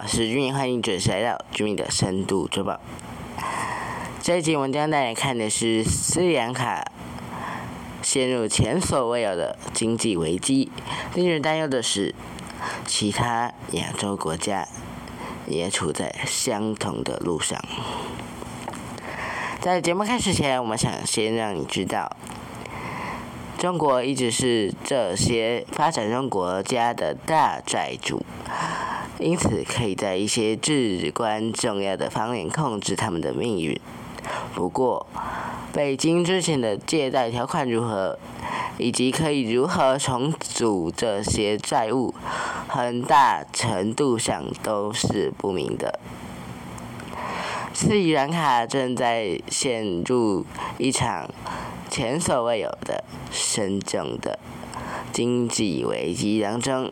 Hello，大家好，我是君欢迎准时来到君的深度周报。这一集我们将带来看的是斯里兰卡陷入前所未有的经济危机。令人担忧的是，其他亚洲国家也处在相同的路上。在节目开始前，我们想先让你知道，中国一直是这些发展中国家的大债主。因此，可以在一些至关重要的方面控制他们的命运。不过，北京之前的借贷条款如何，以及可以如何重组这些债务，很大程度上都是不明的。斯里兰卡正在陷入一场前所未有的深重的经济危机当中。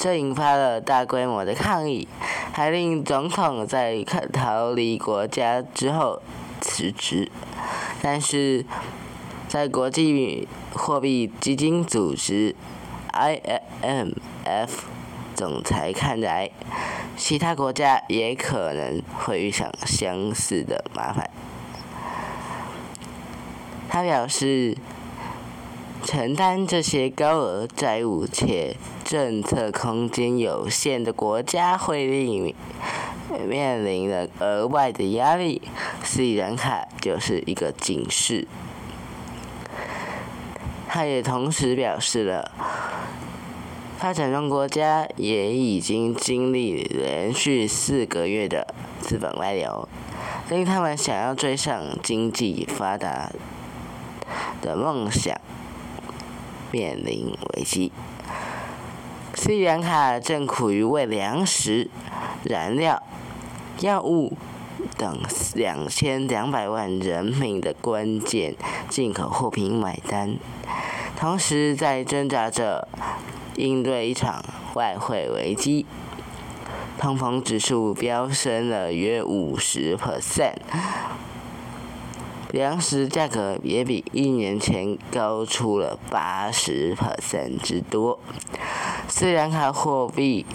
这引发了大规模的抗议，还令总统在逃离国家之后辞职。但是，在国际货币基金组织 （IMF） 总裁看来，其他国家也可能会遇上相似的麻烦。他表示。承担这些高额债务且政策空间有限的国家会令面临的额外的压力，斯里兰卡就是一个警示。他也同时表示了，发展中国家也已经经历连续四个月的资本外流，令他们想要追上经济发达的梦想。面临危机。斯里兰卡正苦于为粮食、燃料、药物等两千两百万人民的关键进口货品买单，同时在挣扎着应对一场外汇危机。通膨指数飙升了约五十 percent。粮食价格也比一年前高出了八十 percent 之多。斯里兰卡货币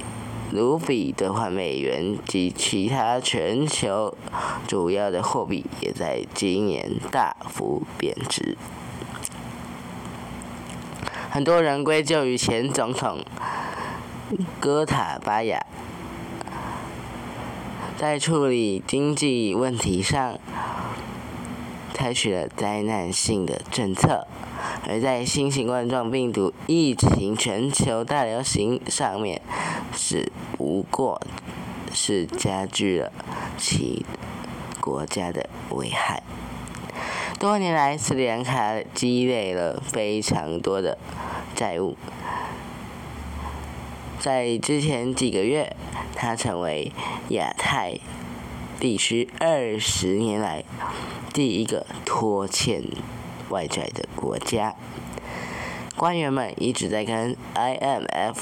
卢比兑换美元及其他全球主要的货币也在今年大幅贬值。很多人归咎于前总统戈塔巴亚在处理经济问题上。采取了灾难性的政策，而在新型冠状病毒疫情全球大流行上面，只不过是加剧了其国家的危害。多年来，斯里兰卡积累了非常多的债务，在之前几个月，它成为亚太。地区二十年来第一个拖欠外债的国家，官员们一直在跟 IMF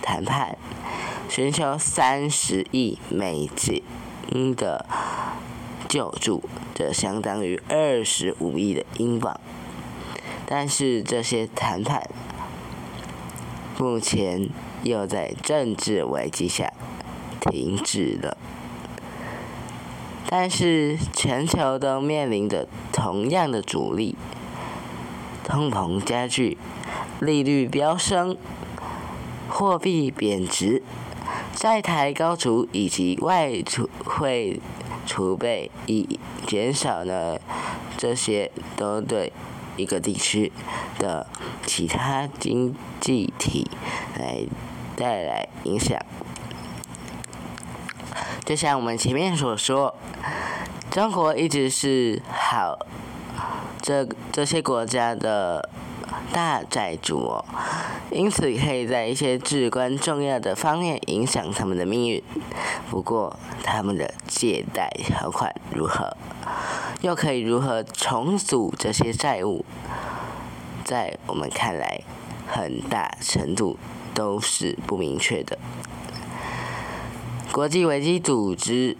谈判，寻求三十亿美金的救助，这相当于二十五亿的英镑。但是这些谈判目前又在政治危机下停止了。但是，全球都面临着同样的阻力：通膨加剧、利率飙升、货币贬值、债台高筑以及外汇储备已减少呢。这些都对一个地区的其他经济体来带来影响。就像我们前面所说，中国一直是好这这些国家的大债主哦，因此可以在一些至关重要的方面影响他们的命运。不过，他们的借贷条款如何，又可以如何重组这些债务，在我们看来，很大程度都是不明确的。国际危机组织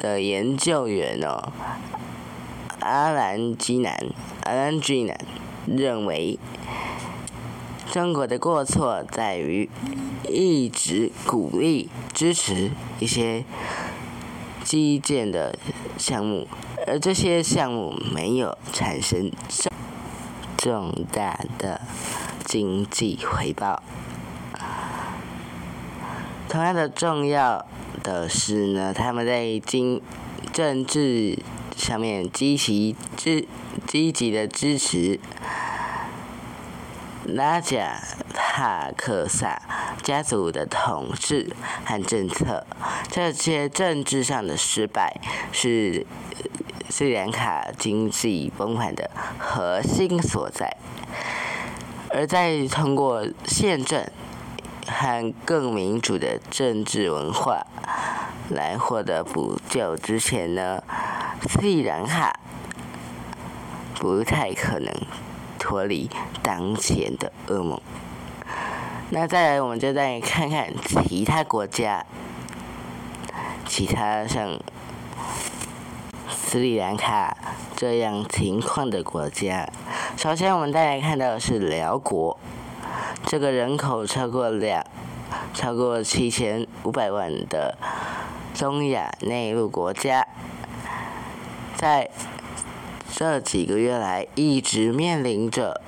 的研究员哦，阿兰基南，阿兰基南认为，中国的过错在于一直鼓励支持一些基建的项目，而这些项目没有产生重重大的经济回报。同样的重要的是呢，他们在经政治上面积极支积极的支持。拉贾帕克萨家族的统治和政策，这些政治上的失败是斯里兰卡经济崩盘的核心所在。而在通过宪政和更民主的政治文化来获得补救之前呢，斯里兰卡不太可能。脱离当前的噩梦。那再来，我们就再看看其他国家，其他像斯里兰卡这样情况的国家。首先，我们再来看到的是辽国，这个人口超过两超过七千五百万的中亚内陆国家，在。这几个月来，一直面临着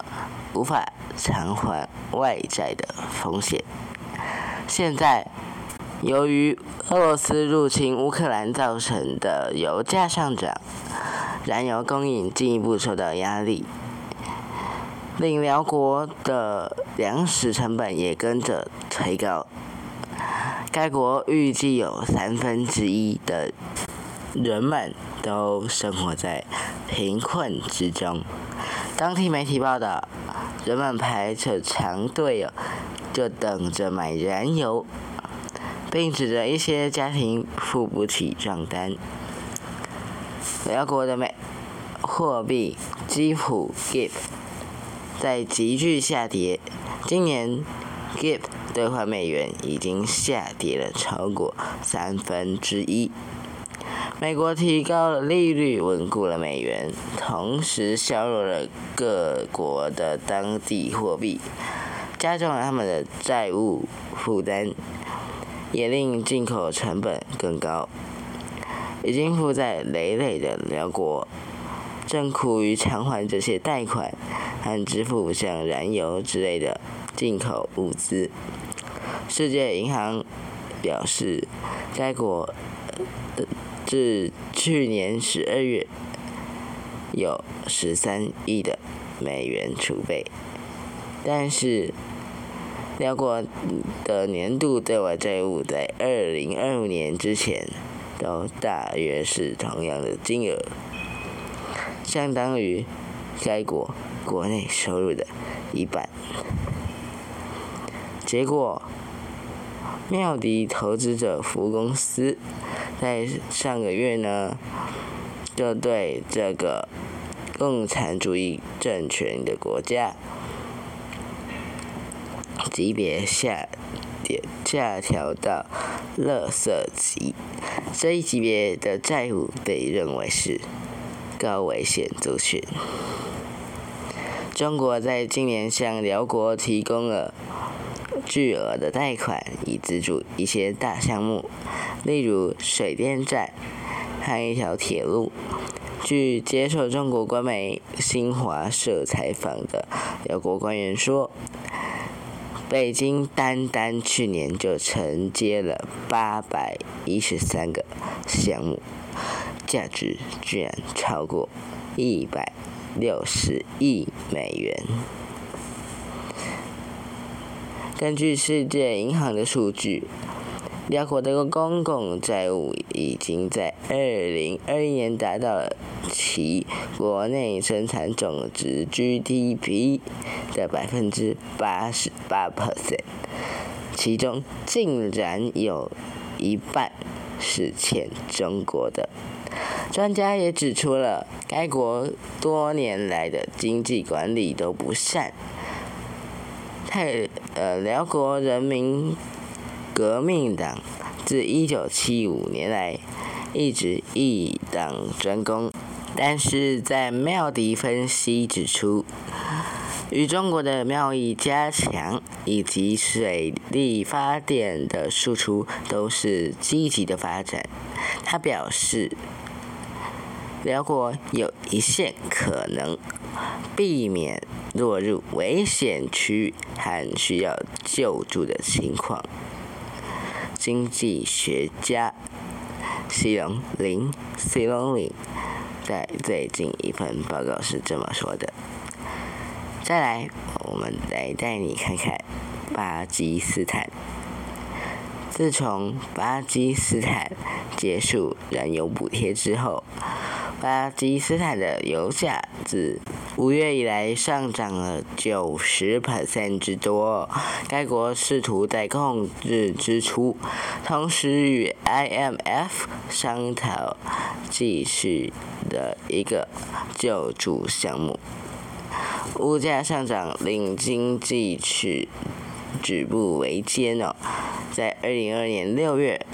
无法偿还外债的风险。现在，由于俄罗斯入侵乌克兰造成的油价上涨，燃油供应进一步受到压力，令辽国的粮食成本也跟着推高。该国预计有三分之一的人们都生活在。贫困之中，当地媒体报道，人们排着长队，就等着买燃油，并指着一些家庭付不起账单。辽国的美货币基普 GIF 在急剧下跌，今年 GIF 兑换美元已经下跌了超过三分之一。美国提高了利率，稳固了美元，同时削弱了各国的当地货币，加重了他们的债务负担，也令进口成本更高。已经负债累累的辽国，正苦于偿还这些贷款和支付像燃油之类的进口物资。世界银行表示，该国。至去年十二月，有十三亿的美元储备，但是辽国的年度对外债务在二零二五年之前都大约是同样的金额，相当于该国国内收入的一半。结果，妙迪投资者服务公司。在上个月呢，就对这个共产主义政权的国家级别下点下调到垃圾级，这一级别的债务被认为是高危险族群。中国在今年向辽国提供了。巨额的贷款以资助一些大项目，例如水电站和一条铁路。据接受中国官媒新华社采访的辽国官员说，北京单单去年就承接了八百一十三个项目，价值居然超过一百六十亿美元。根据世界银行的数据，辽国的公共债务已经在二零二一年达到了其国内生产总值 GDP 的百分之八十八 percent，其中竟然有一半是欠中国的。专家也指出了，该国多年来的经济管理都不善。泰呃，辽国人民革命党自一九七五年来一直一党专攻，但是在妙迪分析指出，与中国的贸易加强以及水力发电的输出都是积极的发展。他表示，辽国有一线可能避免落入危险区和需要救助的情况。经济学家西隆林西隆林在最近一份报告是这么说的。再来，我们来带你看看巴基斯坦。自从巴基斯坦结束燃油补贴之后，巴基斯坦的油价自五月以来上涨了九十百分之多。该国试图在控制支出，同时与 IMF 商讨继续的一个救助项目。物价上涨令经济止止步维艰哦，在二零二二年六月，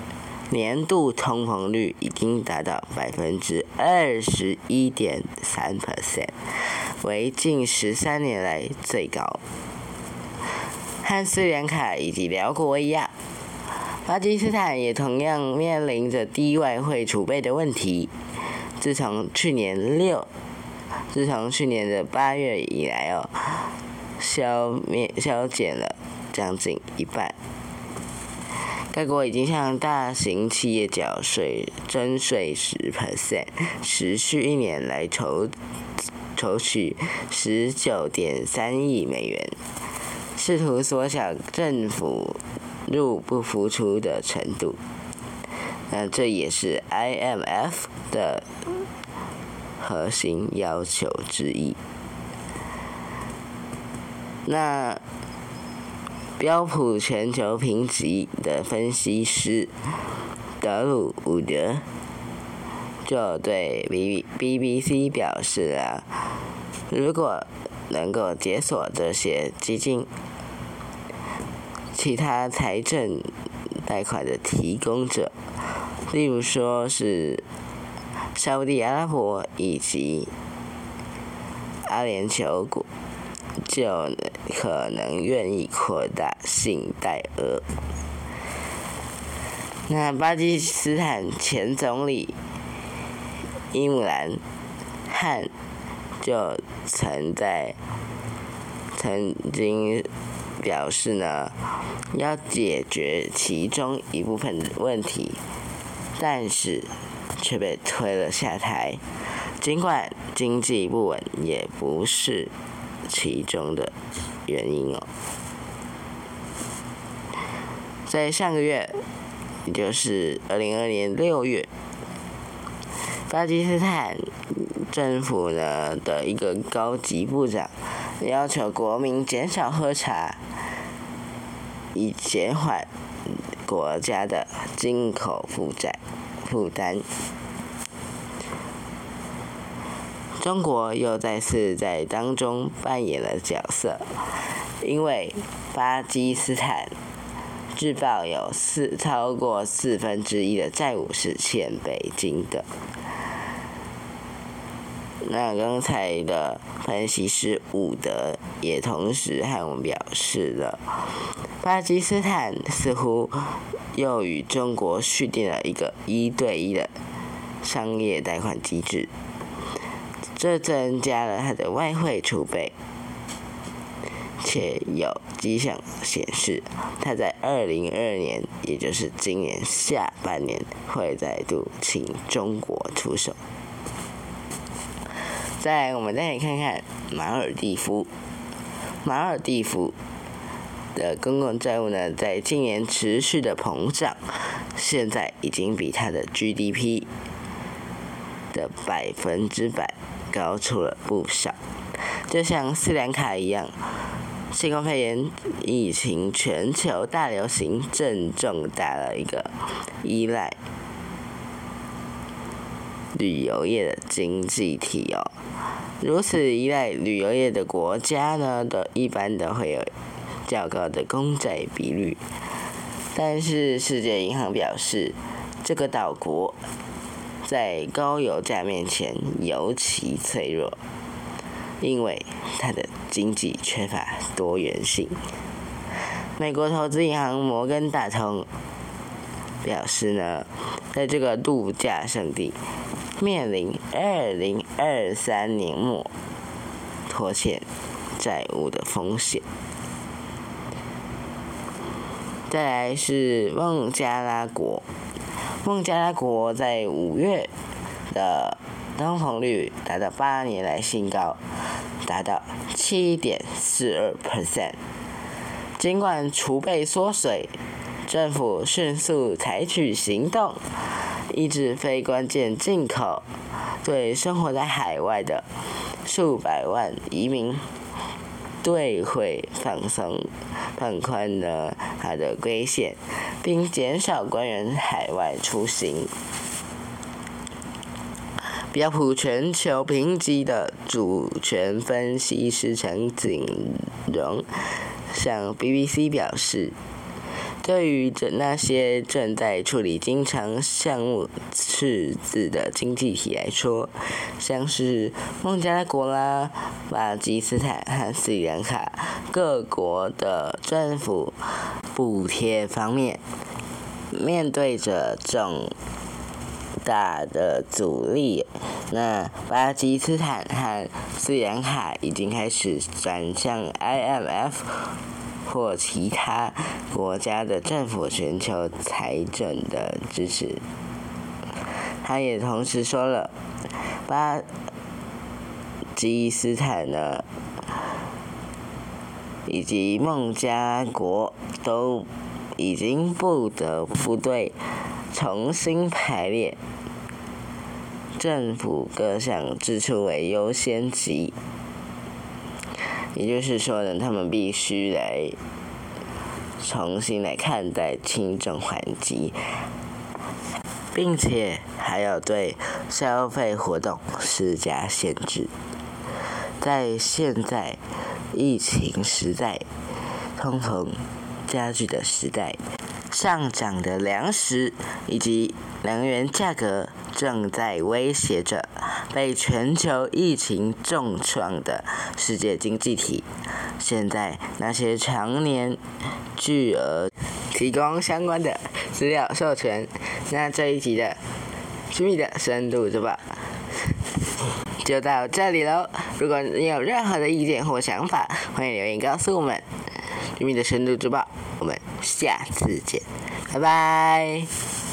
年度通膨率已经达到百分之二十一点三 percent，为近十三年来最高。和斯里兰卡以及辽国一样，巴基斯坦也同样面临着低外汇储备的问题。自从去年六。自从去年的八月以来哦，消灭消减了将近一半。该国已经向大型企业缴税征税十 percent，持续一年来筹筹取十九点三亿美元，试图缩小政府入不敷出的程度。那这也是 IMF 的。核心要求之一。那标普全球评级的分析师德鲁伍德就对 B B B C 表示啊，如果能够解锁这些基金，其他财政贷款的提供者，例如说是。沙地阿拉伯以及阿联酋国就可能愿意扩大信贷额。那巴基斯坦前总理伊姆兰汗就曾在曾经表示呢，要解决其中一部分问题，但是。却被推了下台。尽管经济不稳也不是其中的原因哦。在上个月，也就是二零二年六月，巴基斯坦政府呢的一个高级部长要求国民减少喝茶，以减缓国家的进口负债。负担。中国又再次在当中扮演了角色，因为巴基斯坦自报有四超过四分之一的债务是欠北京的。那刚才的分析师伍德也同时和我们表示了，巴基斯坦似乎又与中国续订了一个一对一的商业贷款机制，这增加了它的外汇储备，且有迹象显示，它在二零二二年，也就是今年下半年会再度请中国出手。再，我们再来看看马尔蒂夫。马尔蒂夫的公共债务呢，在今年持续的膨胀，现在已经比它的 GDP 的百分之百高出了不少。就像斯里兰卡一样，新冠肺炎疫情全球大流行，正重大了一个依赖旅游业的经济体哦。如此依赖旅游业的国家呢，都一般都会有较高的公债比率。但是世界银行表示，这个岛国在高油价面前尤其脆弱，因为它的经济缺乏多元性。美国投资银行摩根大通表示呢，在这个度假胜地面临二零二三年末拖欠债务的风险。再来是孟加拉国，孟加拉国在五月的通膨率达到八年来新高，达到七点四二 percent。尽管储备缩水，政府迅速采取行动，抑制非关键进口，对生活在海外的数百万移民。对会放松、放宽了它的规限，并减少官员海外出行。标普全球评级的主权分析师陈景荣向 BBC 表示。对于这那些正在处理经常项目赤字的经济体来说，像是孟加拉国啦、巴基斯坦和斯里兰卡各国的政府补贴方面，面对着重大的阻力。那巴基斯坦和斯里兰卡已经开始转向 IMF。或其他国家的政府寻求财政的支持。他也同时说了，巴基斯坦呢，以及孟加国都已经不得不对重新排列政府各项支出为优先级。也就是说呢，他们必须来重新来看待轻重缓急，并且还要对消费活动施加限制。在现在疫情时代、通膨加剧的时代，上涨的粮食以及能源价格正在威胁着。被全球疫情重创的世界经济体，现在那些常年巨额提供相关的资料授权，那这一集的居民的深度是吧？就到这里喽。如果你有任何的意见或想法，欢迎留言告诉我们。居民的深度之报，我们下次见，拜拜。